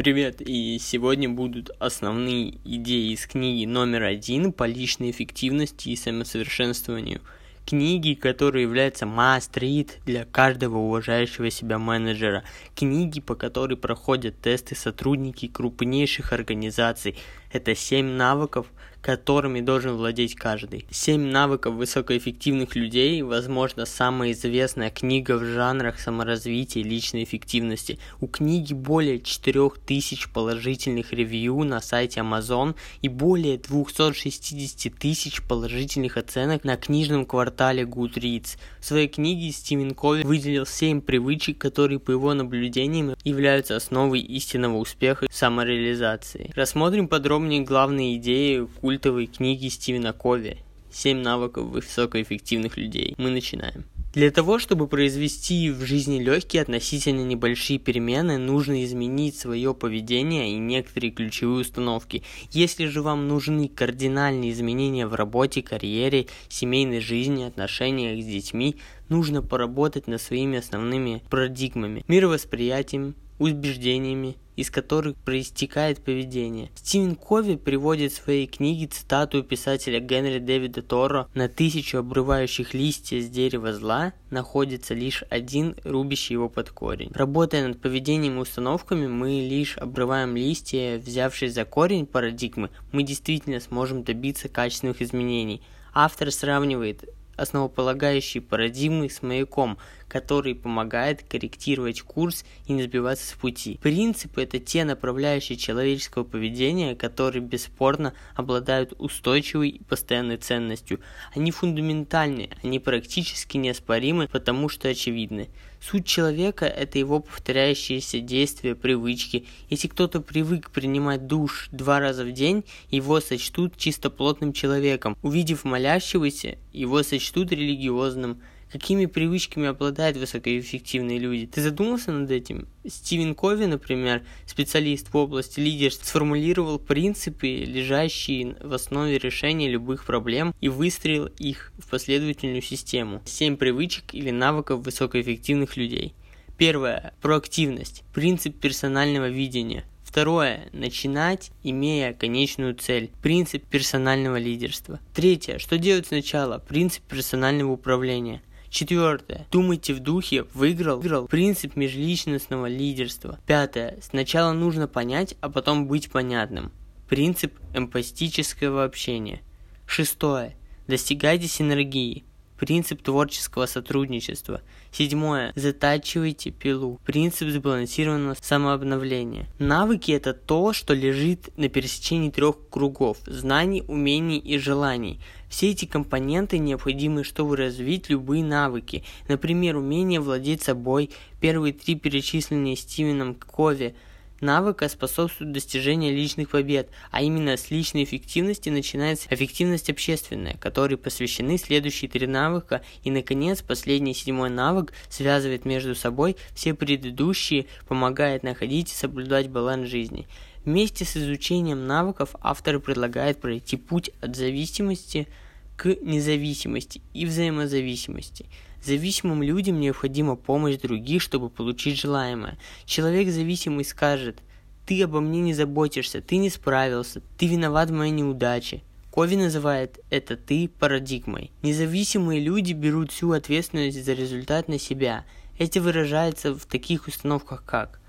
Привет, и сегодня будут основные идеи из книги номер один по личной эффективности и самосовершенствованию. Книги, которые являются must-read для каждого уважающего себя менеджера. Книги, по которой проходят тесты сотрудники крупнейших организаций. Это 7 навыков, которыми должен владеть каждый. Семь навыков высокоэффективных людей, возможно, самая известная книга в жанрах саморазвития и личной эффективности. У книги более 4000 положительных ревью на сайте Amazon и более 260 тысяч положительных оценок на книжном квартале Goodreads. В своей книге Стивен Кови выделил 7 привычек, которые, по его наблюдениям, являются основой истинного успеха самореализации. Рассмотрим подробнее главные идеи культовой книги Стивена Кови «Семь навыков высокоэффективных людей». Мы начинаем. Для того, чтобы произвести в жизни легкие относительно небольшие перемены, нужно изменить свое поведение и некоторые ключевые установки. Если же вам нужны кардинальные изменения в работе, карьере, семейной жизни, отношениях с детьми, нужно поработать над своими основными парадигмами, мировосприятием, убеждениями, из которых проистекает поведение. Стивен Кови приводит в своей книге цитату писателя Генри Дэвида Торо «На тысячу обрывающих листья с дерева зла находится лишь один, рубящий его под корень». Работая над поведением и установками, мы лишь обрываем листья, взявшись за корень парадигмы, мы действительно сможем добиться качественных изменений. Автор сравнивает основополагающие парадигмы с маяком, который помогает корректировать курс и не сбиваться с пути. Принципы – это те направляющие человеческого поведения, которые бесспорно обладают устойчивой и постоянной ценностью. Они фундаментальны, они практически неоспоримы, потому что очевидны. Суть человека – это его повторяющиеся действия, привычки. Если кто-то привык принимать душ два раза в день, его сочтут чистоплотным человеком. Увидев молящегося, его сочтут религиозным какими привычками обладают высокоэффективные люди. Ты задумался над этим? Стивен Кови, например, специалист в области лидерства, сформулировал принципы, лежащие в основе решения любых проблем и выстроил их в последовательную систему. Семь привычек или навыков высокоэффективных людей. Первое. Проактивность. Принцип персонального видения. Второе. Начинать, имея конечную цель. Принцип персонального лидерства. Третье. Что делать сначала? Принцип персонального управления. Четвертое. Думайте в духе «выиграл». выиграл. Принцип межличностного лидерства. Пятое. Сначала нужно понять, а потом быть понятным. Принцип эмпатического общения. Шестое. Достигайте синергии. Принцип творческого сотрудничества. Седьмое. Затачивайте пилу. Принцип сбалансированного самообновления. Навыки – это то, что лежит на пересечении трех кругов – знаний, умений и желаний. Все эти компоненты необходимы, чтобы развить любые навыки. Например, умение владеть собой. Первые три перечисленные Стивеном Кови – навыка способствует достижению личных побед, а именно с личной эффективности начинается эффективность общественная, которой посвящены следующие три навыка, и, наконец, последний седьмой навык связывает между собой все предыдущие, помогает находить и соблюдать баланс жизни. Вместе с изучением навыков автор предлагает пройти путь от зависимости к независимости и взаимозависимости – Зависимым людям необходима помощь других, чтобы получить желаемое. Человек зависимый скажет, ты обо мне не заботишься, ты не справился, ты виноват в моей неудаче. Кови называет это «ты» парадигмой. Независимые люди берут всю ответственность за результат на себя. Это выражается в таких установках, как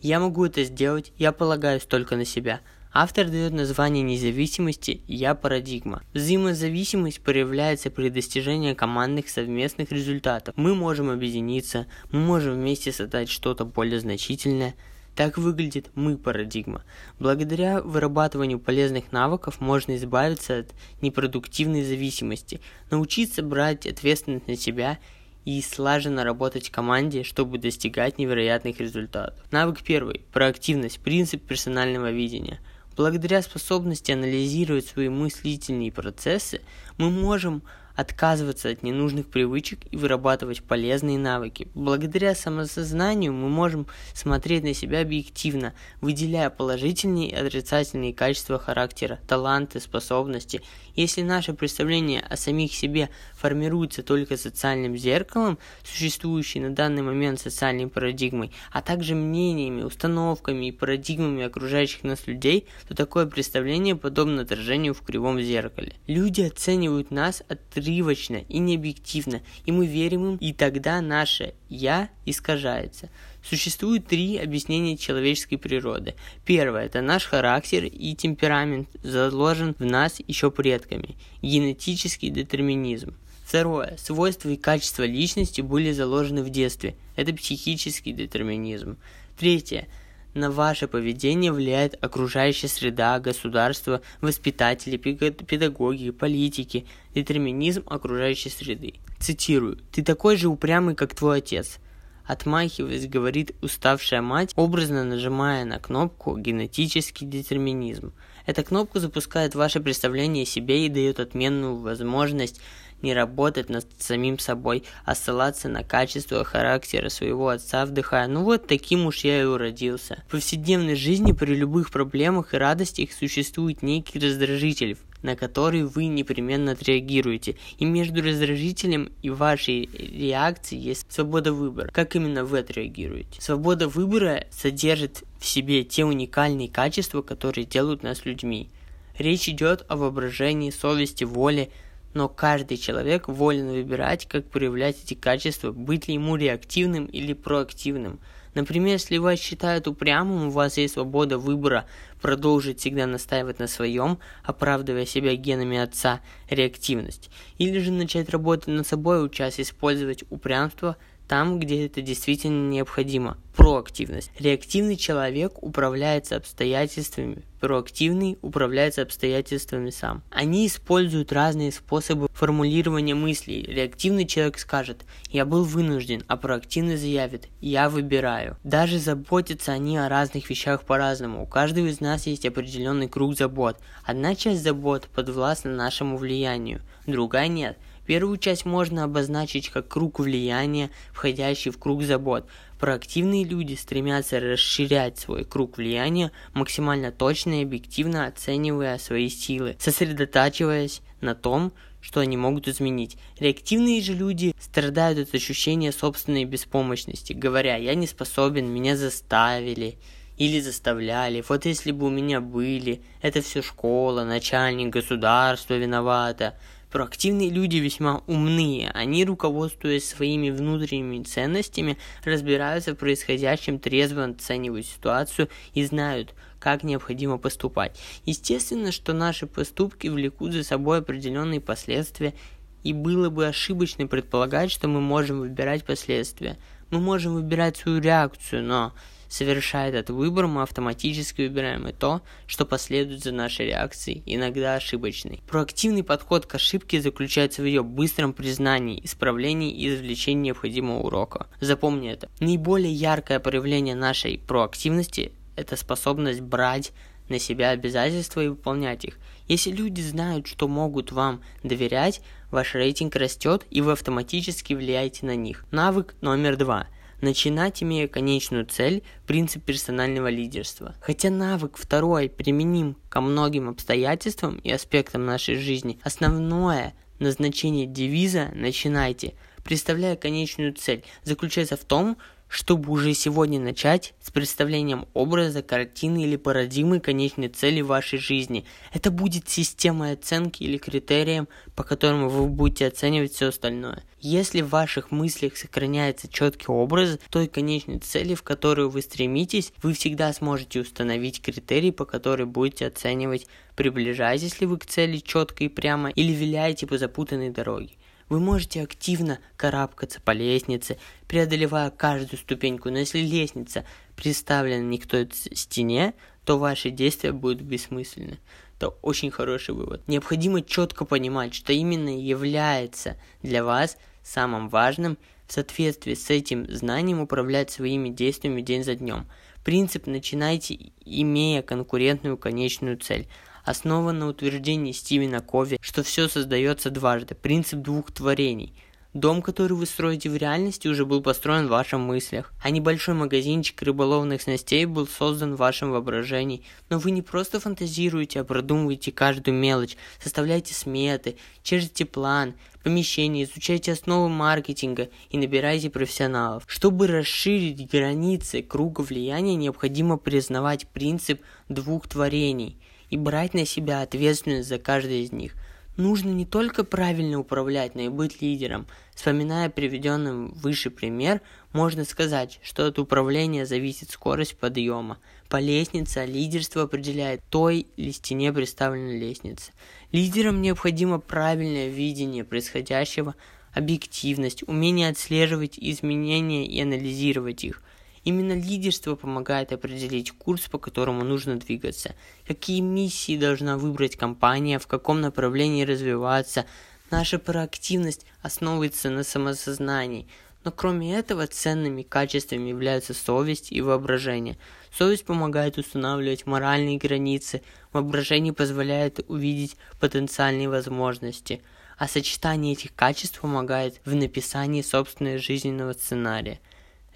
«я могу это сделать, я полагаюсь только на себя», Автор дает название независимости «Я парадигма». Взаимозависимость проявляется при достижении командных совместных результатов. Мы можем объединиться, мы можем вместе создать что-то более значительное. Так выглядит «мы» парадигма. Благодаря вырабатыванию полезных навыков можно избавиться от непродуктивной зависимости, научиться брать ответственность на себя и слаженно работать в команде, чтобы достигать невероятных результатов. Навык первый. Проактивность. Принцип персонального видения – Благодаря способности анализировать свои мыслительные процессы, мы можем отказываться от ненужных привычек и вырабатывать полезные навыки. Благодаря самосознанию мы можем смотреть на себя объективно, выделяя положительные и отрицательные качества характера, таланты, способности. Если наше представление о самих себе формируется только социальным зеркалом, существующей на данный момент социальной парадигмой, а также мнениями, установками и парадигмами окружающих нас людей, то такое представление подобно отражению в кривом зеркале. Люди оценивают нас отрывочно и необъективно, и мы верим им, и тогда наше «я» искажается. Существует три объяснения человеческой природы. Первое – это наш характер и темперамент заложен в нас еще предками. Генетический детерминизм. Второе. Свойства и качества личности были заложены в детстве. Это психический детерминизм. Третье. На ваше поведение влияет окружающая среда, государство, воспитатели, педагоги, политики, детерминизм окружающей среды. Цитирую. «Ты такой же упрямый, как твой отец». Отмахиваясь, говорит уставшая мать, образно нажимая на кнопку «Генетический детерминизм». Эта кнопка запускает ваше представление о себе и дает отменную возможность не работать над самим собой, а ссылаться на качество характера своего отца, вдыхая «ну вот таким уж я и уродился». В повседневной жизни при любых проблемах и радостях существует некий раздражитель, на который вы непременно отреагируете. И между раздражителем и вашей реакцией есть свобода выбора. Как именно вы отреагируете? Свобода выбора содержит в себе те уникальные качества, которые делают нас людьми. Речь идет о воображении, совести, воле, но каждый человек волен выбирать, как проявлять эти качества, быть ли ему реактивным или проактивным. Например, если вас считают упрямым, у вас есть свобода выбора продолжить всегда настаивать на своем, оправдывая себя генами отца, реактивность. Или же начать работать над собой, учась использовать упрямство – там, где это действительно необходимо. Проактивность. Реактивный человек управляется обстоятельствами, проактивный управляется обстоятельствами сам. Они используют разные способы формулирования мыслей. Реактивный человек скажет «я был вынужден», а проактивный заявит «я выбираю». Даже заботятся они о разных вещах по-разному. У каждого из нас есть определенный круг забот. Одна часть забот подвластна нашему влиянию, другая нет – Первую часть можно обозначить как круг влияния, входящий в круг забот. Проактивные люди стремятся расширять свой круг влияния, максимально точно и объективно оценивая свои силы, сосредотачиваясь на том, что они могут изменить. Реактивные же люди страдают от ощущения собственной беспомощности, говоря «я не способен, меня заставили» или заставляли. Вот если бы у меня были, это все школа, начальник, государство виновато. Проактивные люди весьма умные, они, руководствуясь своими внутренними ценностями, разбираются в происходящем, трезво оценивают ситуацию и знают, как необходимо поступать. Естественно, что наши поступки влекут за собой определенные последствия, и было бы ошибочно предполагать, что мы можем выбирать последствия. Мы можем выбирать свою реакцию, но Совершая этот выбор, мы автоматически выбираем и то, что последует за нашей реакцией, иногда ошибочной. Проактивный подход к ошибке заключается в ее быстром признании, исправлении и извлечении необходимого урока. Запомни это. Наиболее яркое проявление нашей проактивности – это способность брать на себя обязательства и выполнять их. Если люди знают, что могут вам доверять, ваш рейтинг растет, и вы автоматически влияете на них. Навык номер два – Начинать, имея конечную цель, принцип персонального лидерства. Хотя навык второй применим ко многим обстоятельствам и аспектам нашей жизни, основное назначение девиза «Начинайте», представляя конечную цель, заключается в том, чтобы уже сегодня начать с представлением образа, картины или парадигмы конечной цели вашей жизни. Это будет системой оценки или критерием, по которому вы будете оценивать все остальное. Если в ваших мыслях сохраняется четкий образ той конечной цели, в которую вы стремитесь, вы всегда сможете установить критерии, по которым будете оценивать, приближаетесь ли вы к цели четко и прямо или виляете по запутанной дороге. Вы можете активно карабкаться по лестнице, преодолевая каждую ступеньку, но если лестница представлена не к той стене, то ваши действия будут бессмысленны. Это очень хороший вывод. Необходимо четко понимать, что именно является для вас самым важным в соответствии с этим знанием управлять своими действиями день за днем. Принцип «начинайте, имея конкурентную конечную цель». Основан на утверждении Стивена Кови, что все создается дважды, принцип двух творений – Дом, который вы строите в реальности, уже был построен в ваших мыслях, а небольшой магазинчик рыболовных снастей был создан в вашем воображении. Но вы не просто фантазируете, а продумываете каждую мелочь, составляете сметы, чертите план, помещение, изучаете основы маркетинга и набираете профессионалов. Чтобы расширить границы круга влияния, необходимо признавать принцип двух творений и брать на себя ответственность за каждое из них – Нужно не только правильно управлять, но и быть лидером. Вспоминая приведенный выше пример, можно сказать, что от управления зависит скорость подъема. По лестнице лидерство определяет той или стене представленной лестницы. Лидерам необходимо правильное видение происходящего, объективность, умение отслеживать изменения и анализировать их. Именно лидерство помогает определить курс, по которому нужно двигаться, какие миссии должна выбрать компания, в каком направлении развиваться. Наша проактивность основывается на самосознании, но кроме этого ценными качествами являются совесть и воображение. Совесть помогает устанавливать моральные границы, воображение позволяет увидеть потенциальные возможности, а сочетание этих качеств помогает в написании собственного жизненного сценария –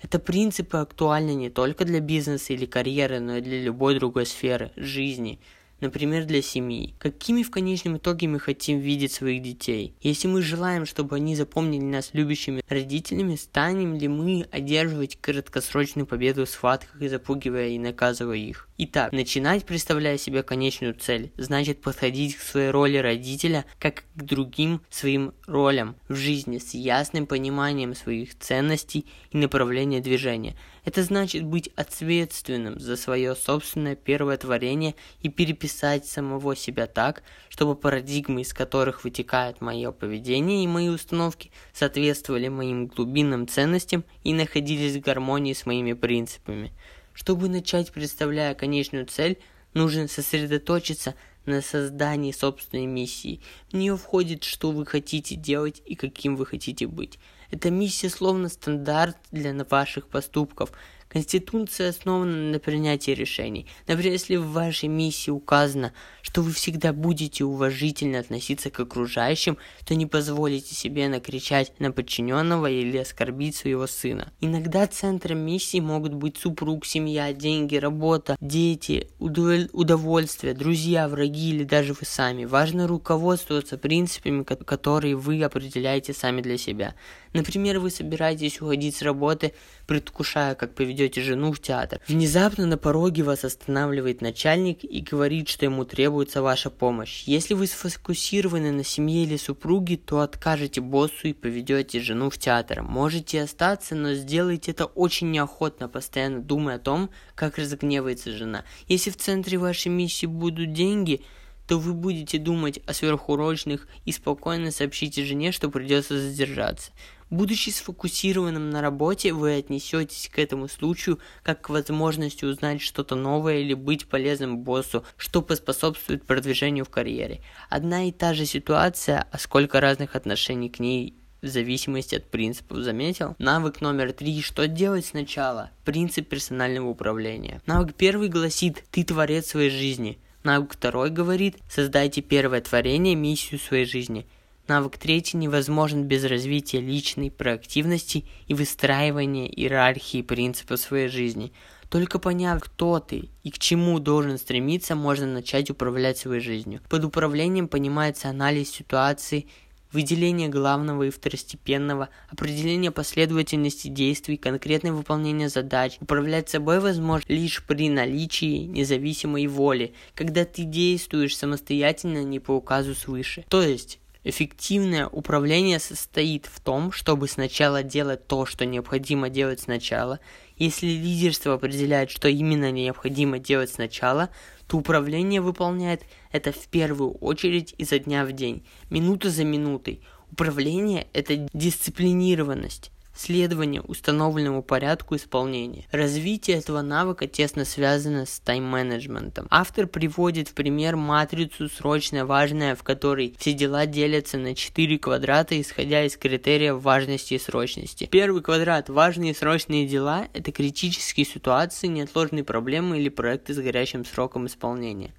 это принципы актуальны не только для бизнеса или карьеры, но и для любой другой сферы жизни – например, для семьи. Какими в конечном итоге мы хотим видеть своих детей? Если мы желаем, чтобы они запомнили нас любящими родителями, станем ли мы одерживать краткосрочную победу в схватках и запугивая и наказывая их? Итак, начинать, представляя себе конечную цель, значит подходить к своей роли родителя как к другим своим ролям в жизни с ясным пониманием своих ценностей и направления движения – это значит быть ответственным за свое собственное первое творение и переписать самого себя так, чтобы парадигмы, из которых вытекает мое поведение и мои установки, соответствовали моим глубинным ценностям и находились в гармонии с моими принципами. Чтобы начать, представляя конечную цель, нужно сосредоточиться на создании собственной миссии. В нее входит, что вы хотите делать и каким вы хотите быть. Эта миссия словно стандарт для ваших поступков. Конституция основана на принятии решений. Например, если в вашей миссии указано, что вы всегда будете уважительно относиться к окружающим, то не позволите себе накричать на подчиненного или оскорбить своего сына. Иногда центром миссии могут быть супруг, семья, деньги, работа, дети, удовольствие, друзья, враги или даже вы сами. Важно руководствоваться принципами, которые вы определяете сами для себя. Например, вы собираетесь уходить с работы, предвкушая, как поведете жену в театр. Внезапно на пороге вас останавливает начальник и говорит, что ему требуется ваша помощь. Если вы сфокусированы на семье или супруге, то откажете боссу и поведете жену в театр. Можете остаться, но сделайте это очень неохотно, постоянно думая о том, как разгневается жена. Если в центре вашей миссии будут деньги – то вы будете думать о сверхурочных и спокойно сообщите жене, что придется задержаться. Будучи сфокусированным на работе, вы отнесетесь к этому случаю как к возможности узнать что-то новое или быть полезным боссу, что поспособствует продвижению в карьере. Одна и та же ситуация, а сколько разных отношений к ней в зависимости от принципов, заметил? Навык номер три. Что делать сначала? Принцип персонального управления. Навык первый гласит «Ты творец своей жизни». Навык второй говорит «Создайте первое творение, миссию своей жизни». Навык третий невозможен без развития личной проактивности и выстраивания иерархии принципов своей жизни. Только поняв, кто ты и к чему должен стремиться, можно начать управлять своей жизнью. Под управлением понимается анализ ситуации, выделение главного и второстепенного, определение последовательности действий, конкретное выполнение задач. Управлять собой возможно лишь при наличии независимой воли, когда ты действуешь самостоятельно, не по указу свыше. То есть, Эффективное управление состоит в том, чтобы сначала делать то, что необходимо делать сначала. Если лидерство определяет, что именно необходимо делать сначала, то управление выполняет это в первую очередь изо дня в день, минута за минутой. Управление – это дисциплинированность следование установленному порядку исполнения. Развитие этого навыка тесно связано с тайм-менеджментом. Автор приводит в пример матрицу срочное важное, в которой все дела делятся на 4 квадрата, исходя из критерия важности и срочности. Первый квадрат важные и срочные дела – это критические ситуации, неотложные проблемы или проекты с горящим сроком исполнения.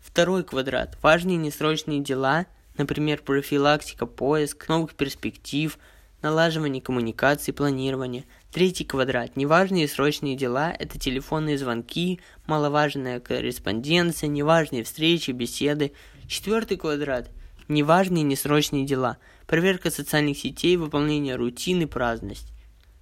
Второй квадрат – важные несрочные дела, например, профилактика, поиск новых перспектив, налаживание коммуникации, планирование. Третий квадрат – неважные срочные дела – это телефонные звонки, маловажная корреспонденция, неважные встречи, беседы. Четвертый квадрат – неважные несрочные дела – проверка социальных сетей, выполнение рутины, праздность.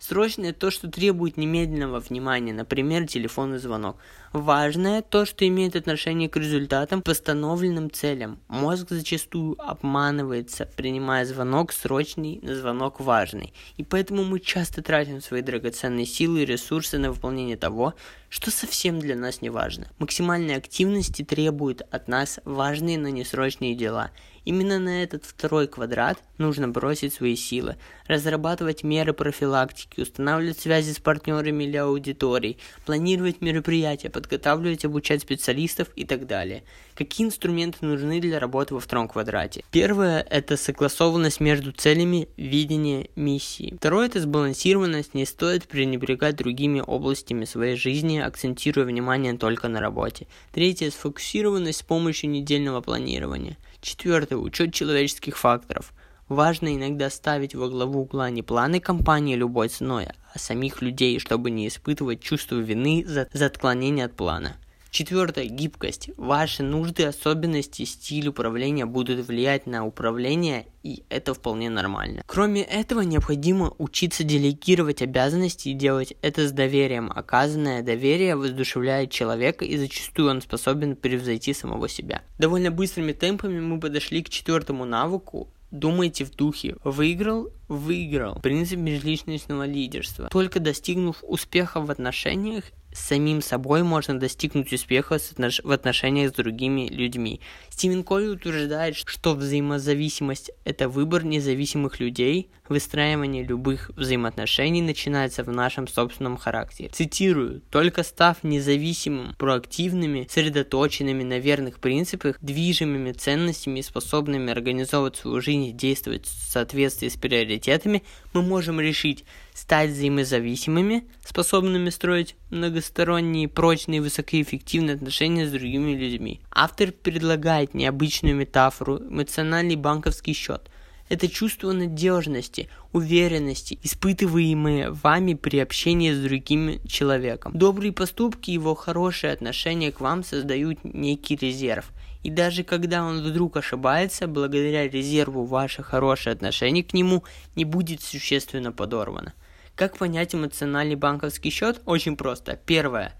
Срочное то, что требует немедленного внимания, например, телефонный звонок. Важное то, что имеет отношение к результатам, постановленным целям. Мозг зачастую обманывается, принимая звонок срочный на звонок важный. И поэтому мы часто тратим свои драгоценные силы и ресурсы на выполнение того, что совсем для нас не важно. Максимальной активности требуют от нас важные, но несрочные дела – Именно на этот второй квадрат нужно бросить свои силы, разрабатывать меры профилактики, устанавливать связи с партнерами или аудиторией, планировать мероприятия, подготавливать, обучать специалистов и так далее. Какие инструменты нужны для работы во втором квадрате? Первое – это согласованность между целями, видение, миссии. Второе – это сбалансированность, не стоит пренебрегать другими областями своей жизни, акцентируя внимание только на работе. Третье – сфокусированность с помощью недельного планирования. Четвертое. Учет человеческих факторов. Важно иногда ставить во главу угла не планы компании любой ценой, а самих людей, чтобы не испытывать чувство вины за, за отклонение от плана. Четвертое. Гибкость. Ваши нужды, особенности, стиль управления будут влиять на управление, и это вполне нормально. Кроме этого, необходимо учиться делегировать обязанности и делать это с доверием. Оказанное доверие воздушевляет человека, и зачастую он способен превзойти самого себя. Довольно быстрыми темпами мы подошли к четвертому навыку, Думайте в духе «выиграл, выиграл» принцип межличностного лидерства. Только достигнув успеха в отношениях, самим собой можно достигнуть успеха в отношениях с другими людьми. Стивен Кови утверждает, что взаимозависимость – это выбор независимых людей, выстраивание любых взаимоотношений начинается в нашем собственном характере. Цитирую, «Только став независимым, проактивными, сосредоточенными на верных принципах, движимыми ценностями и способными организовывать свою жизнь и действовать в соответствии с приоритетами, мы можем решить, стать взаимозависимыми, способными строить многосторонние, прочные, высокоэффективные отношения с другими людьми. Автор предлагает необычную метафору эмоциональный банковский счет. Это чувство надежности, уверенности, испытываемые вами при общении с другим человеком. Добрые поступки и его хорошие отношения к вам создают некий резерв. И даже когда он вдруг ошибается, благодаря резерву ваше хорошее отношение к нему не будет существенно подорвано. Как понять эмоциональный банковский счет? Очень просто. Первое.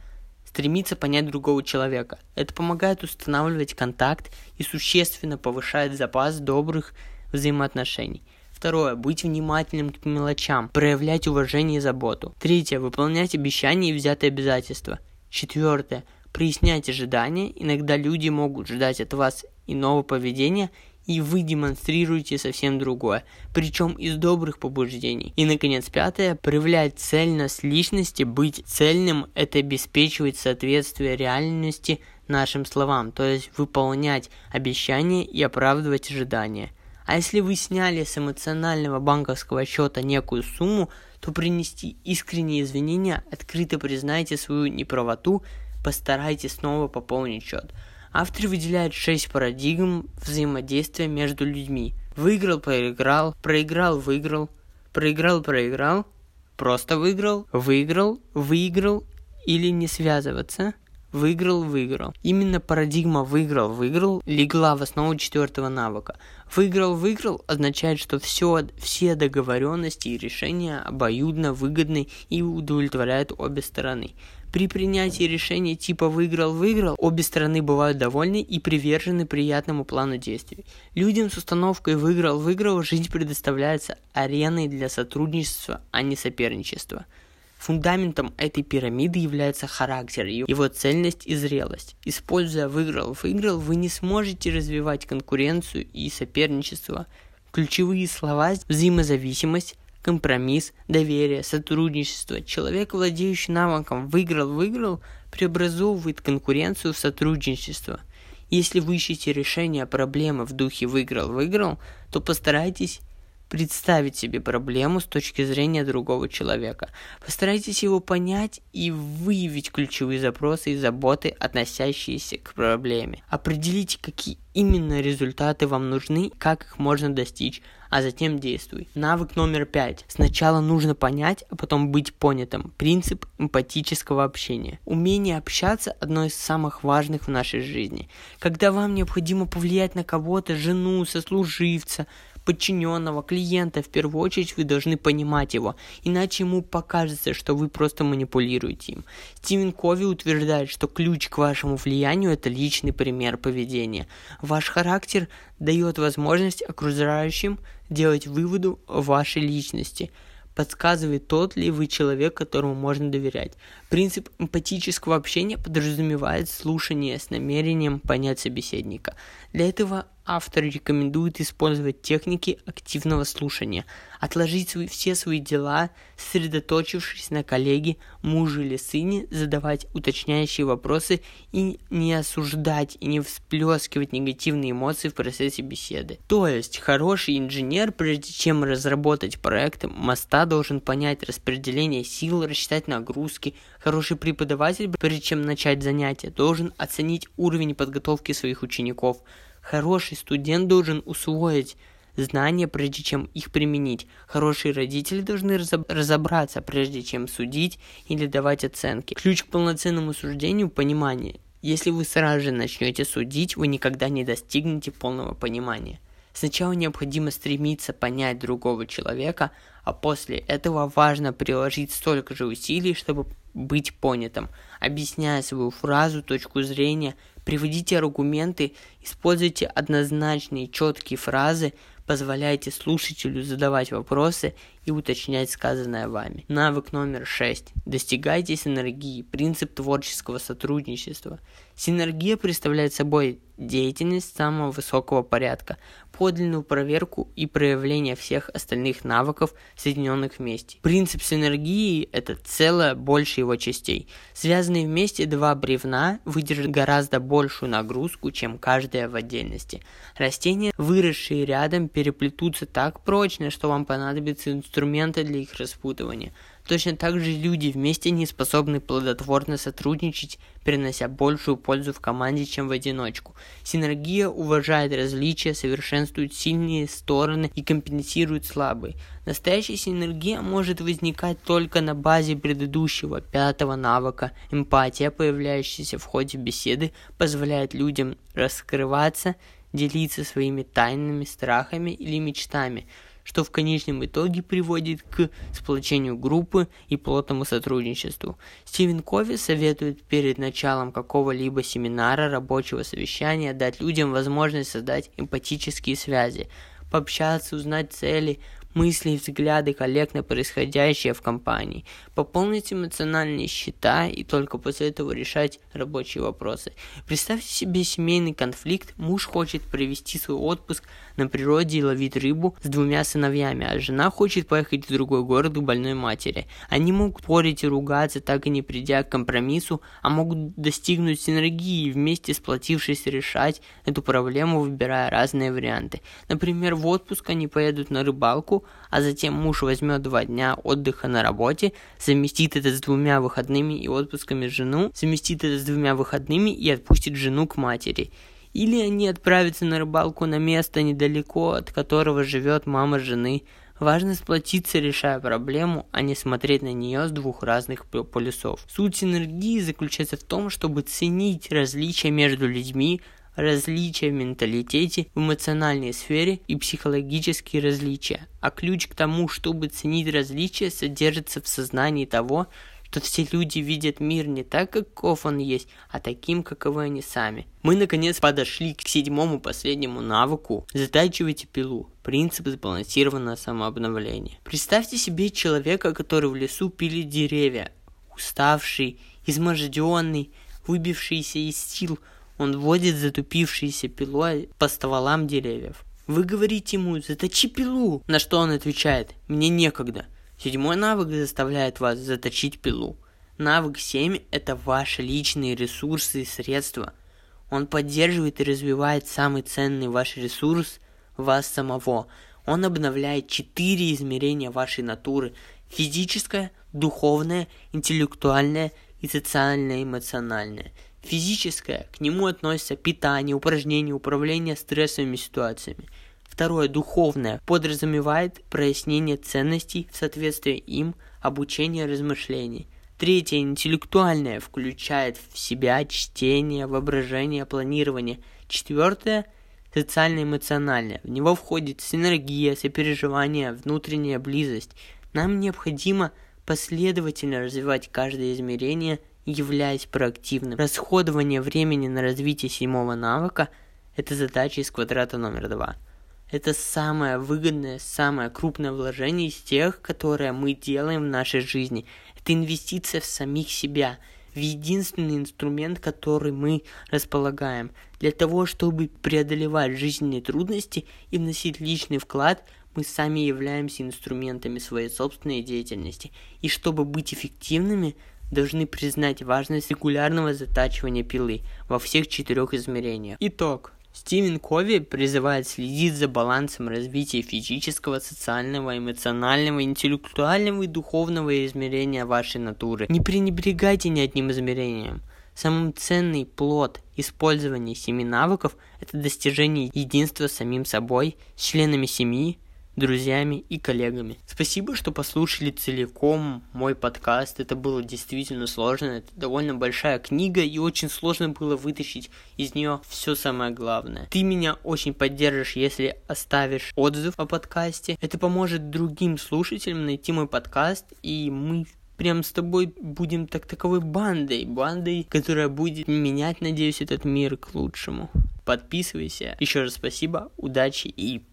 Стремиться понять другого человека. Это помогает устанавливать контакт и существенно повышает запас добрых взаимоотношений. Второе. Быть внимательным к мелочам, проявлять уважение и заботу. Третье. Выполнять обещания и взятые обязательства. Четвертое. Прояснять ожидания. Иногда люди могут ждать от вас иного поведения и вы демонстрируете совсем другое, причем из добрых побуждений. И, наконец, пятое, проявлять цельность личности, быть цельным – это обеспечивать соответствие реальности нашим словам, то есть выполнять обещания и оправдывать ожидания. А если вы сняли с эмоционального банковского счета некую сумму, то принести искренние извинения, открыто признайте свою неправоту, постарайтесь снова пополнить счет. Автор выделяет шесть парадигм взаимодействия между людьми. Выиграл, проиграл, проиграл, выиграл, проиграл, проиграл, просто выиграл, выиграл, выиграл или не связываться, выиграл, выиграл. Именно парадигма выиграл, выиграл легла в основу четвертого навыка. Выиграл, выиграл означает, что все, все договоренности и решения обоюдно выгодны и удовлетворяют обе стороны. При принятии решения типа «выиграл-выиграл» обе стороны бывают довольны и привержены приятному плану действий. Людям с установкой «выиграл-выиграл» жизнь предоставляется ареной для сотрудничества, а не соперничества. Фундаментом этой пирамиды является характер, его цельность и зрелость. Используя «выиграл-выиграл», вы не сможете развивать конкуренцию и соперничество. Ключевые слова – взаимозависимость, компромисс, доверие, сотрудничество. Человек, владеющий навыком «выиграл-выиграл», преобразовывает конкуренцию в сотрудничество. Если вы ищете решение проблемы в духе «выиграл-выиграл», то постарайтесь представить себе проблему с точки зрения другого человека. Постарайтесь его понять и выявить ключевые запросы и заботы, относящиеся к проблеме. Определите, какие именно результаты вам нужны, как их можно достичь, а затем действуй. Навык номер пять. Сначала нужно понять, а потом быть понятым. Принцип эмпатического общения. Умение общаться – одно из самых важных в нашей жизни. Когда вам необходимо повлиять на кого-то, жену, сослуживца, подчиненного, клиента, в первую очередь вы должны понимать его, иначе ему покажется, что вы просто манипулируете им. Стивен Кови утверждает, что ключ к вашему влиянию – это личный пример поведения. Ваш характер дает возможность окружающим делать выводы о вашей личности – подсказывает тот ли вы человек, которому можно доверять. Принцип эмпатического общения подразумевает слушание с намерением понять собеседника. Для этого автор рекомендует использовать техники активного слушания, отложить свои, все свои дела, сосредоточившись на коллеге, муже или сыне, задавать уточняющие вопросы и не осуждать и не всплескивать негативные эмоции в процессе беседы. То есть, хороший инженер, прежде чем разработать проект моста, должен понять распределение сил, рассчитать нагрузки. Хороший преподаватель, прежде чем начать занятие, должен оценить уровень подготовки своих учеников – Хороший студент должен усвоить знания, прежде чем их применить. Хорошие родители должны разобраться, прежде чем судить или давать оценки. Ключ к полноценному суждению – понимание. Если вы сразу же начнете судить, вы никогда не достигнете полного понимания. Сначала необходимо стремиться понять другого человека, а после этого важно приложить столько же усилий, чтобы быть понятым, объясняя свою фразу, точку зрения, Приводите аргументы, используйте однозначные четкие фразы, позволяйте слушателю задавать вопросы и уточнять сказанное вами. Навык номер 6. Достигайте синергии. Принцип творческого сотрудничества. Синергия представляет собой деятельность самого высокого порядка, подлинную проверку и проявление всех остальных навыков, соединенных вместе. Принцип синергии – это целое больше его частей. Связанные вместе два бревна выдержат гораздо большую нагрузку, чем каждая в отдельности. Растения, выросшие рядом, переплетутся так прочно, что вам понадобится инструменты для их распутывания. Точно так же люди вместе не способны плодотворно сотрудничать, принося большую пользу в команде, чем в одиночку. Синергия уважает различия, совершенствует сильные стороны и компенсирует слабые. Настоящая синергия может возникать только на базе предыдущего пятого навыка. Эмпатия, появляющаяся в ходе беседы, позволяет людям раскрываться, делиться своими тайными страхами или мечтами, что в конечном итоге приводит к сплочению группы и плотному сотрудничеству. Стивен Кови советует перед началом какого-либо семинара, рабочего совещания дать людям возможность создать эмпатические связи, пообщаться, узнать цели, мысли и взгляды коллег на происходящее в компании, пополнить эмоциональные счета и только после этого решать рабочие вопросы. Представьте себе семейный конфликт, муж хочет провести свой отпуск на природе и ловить рыбу с двумя сыновьями, а жена хочет поехать в другой город к больной матери. Они могут спорить и ругаться, так и не придя к компромиссу, а могут достигнуть синергии и вместе сплотившись решать эту проблему, выбирая разные варианты. Например, в отпуск они поедут на рыбалку, а затем муж возьмет два дня отдыха на работе, совместит это с двумя выходными и отпусками жену, совместит это с двумя выходными и отпустит жену к матери. Или они отправятся на рыбалку на место недалеко, от которого живет мама жены. Важно сплотиться, решая проблему, а не смотреть на нее с двух разных полюсов. Суть синергии заключается в том, чтобы ценить различия между людьми, различия в менталитете, в эмоциональной сфере и психологические различия. А ключ к тому, чтобы ценить различия, содержится в сознании того, что все люди видят мир не так, каков он есть, а таким, каковы они сами. Мы наконец подошли к седьмому последнему навыку. Затачивайте пилу. Принцип сбалансированного самообновления. Представьте себе человека, который в лесу пилит деревья. Уставший, изможденный, выбившийся из сил, он водит затупившейся пилой по стволам деревьев. Вы говорите ему «заточи пилу», на что он отвечает «мне некогда». Седьмой навык заставляет вас заточить пилу. Навык 7 – это ваши личные ресурсы и средства. Он поддерживает и развивает самый ценный ваш ресурс – вас самого. Он обновляет четыре измерения вашей натуры – физическое, духовное, интеллектуальное и социально-эмоциональное. Физическое, к нему относятся питание, упражнения, управление стрессовыми ситуациями. Второе, духовное, подразумевает прояснение ценностей в соответствии им, обучение размышлений. Третье, интеллектуальное, включает в себя чтение, воображение, планирование. Четвертое, социально-эмоциональное. В него входит синергия, сопереживание, внутренняя близость. Нам необходимо последовательно развивать каждое измерение, являясь проактивным. Расходование времени на развитие седьмого навыка – это задача из квадрата номер два. Это самое выгодное, самое крупное вложение из тех, которые мы делаем в нашей жизни. Это инвестиция в самих себя, в единственный инструмент, который мы располагаем. Для того, чтобы преодолевать жизненные трудности и вносить личный вклад, мы сами являемся инструментами своей собственной деятельности. И чтобы быть эффективными, должны признать важность регулярного затачивания пилы во всех четырех измерениях. Итог. Стивен Кови призывает следить за балансом развития физического, социального, эмоционального, интеллектуального и духовного измерения вашей натуры. Не пренебрегайте ни одним измерением. Самым ценный плод использования семи навыков – это достижение единства с самим собой, с членами семьи, друзьями и коллегами. Спасибо, что послушали целиком мой подкаст. Это было действительно сложно. Это довольно большая книга, и очень сложно было вытащить из нее все самое главное. Ты меня очень поддержишь, если оставишь отзыв о подкасте. Это поможет другим слушателям найти мой подкаст, и мы прям с тобой будем так таковой бандой, бандой, которая будет менять, надеюсь, этот мир к лучшему. Подписывайся. Еще раз спасибо, удачи и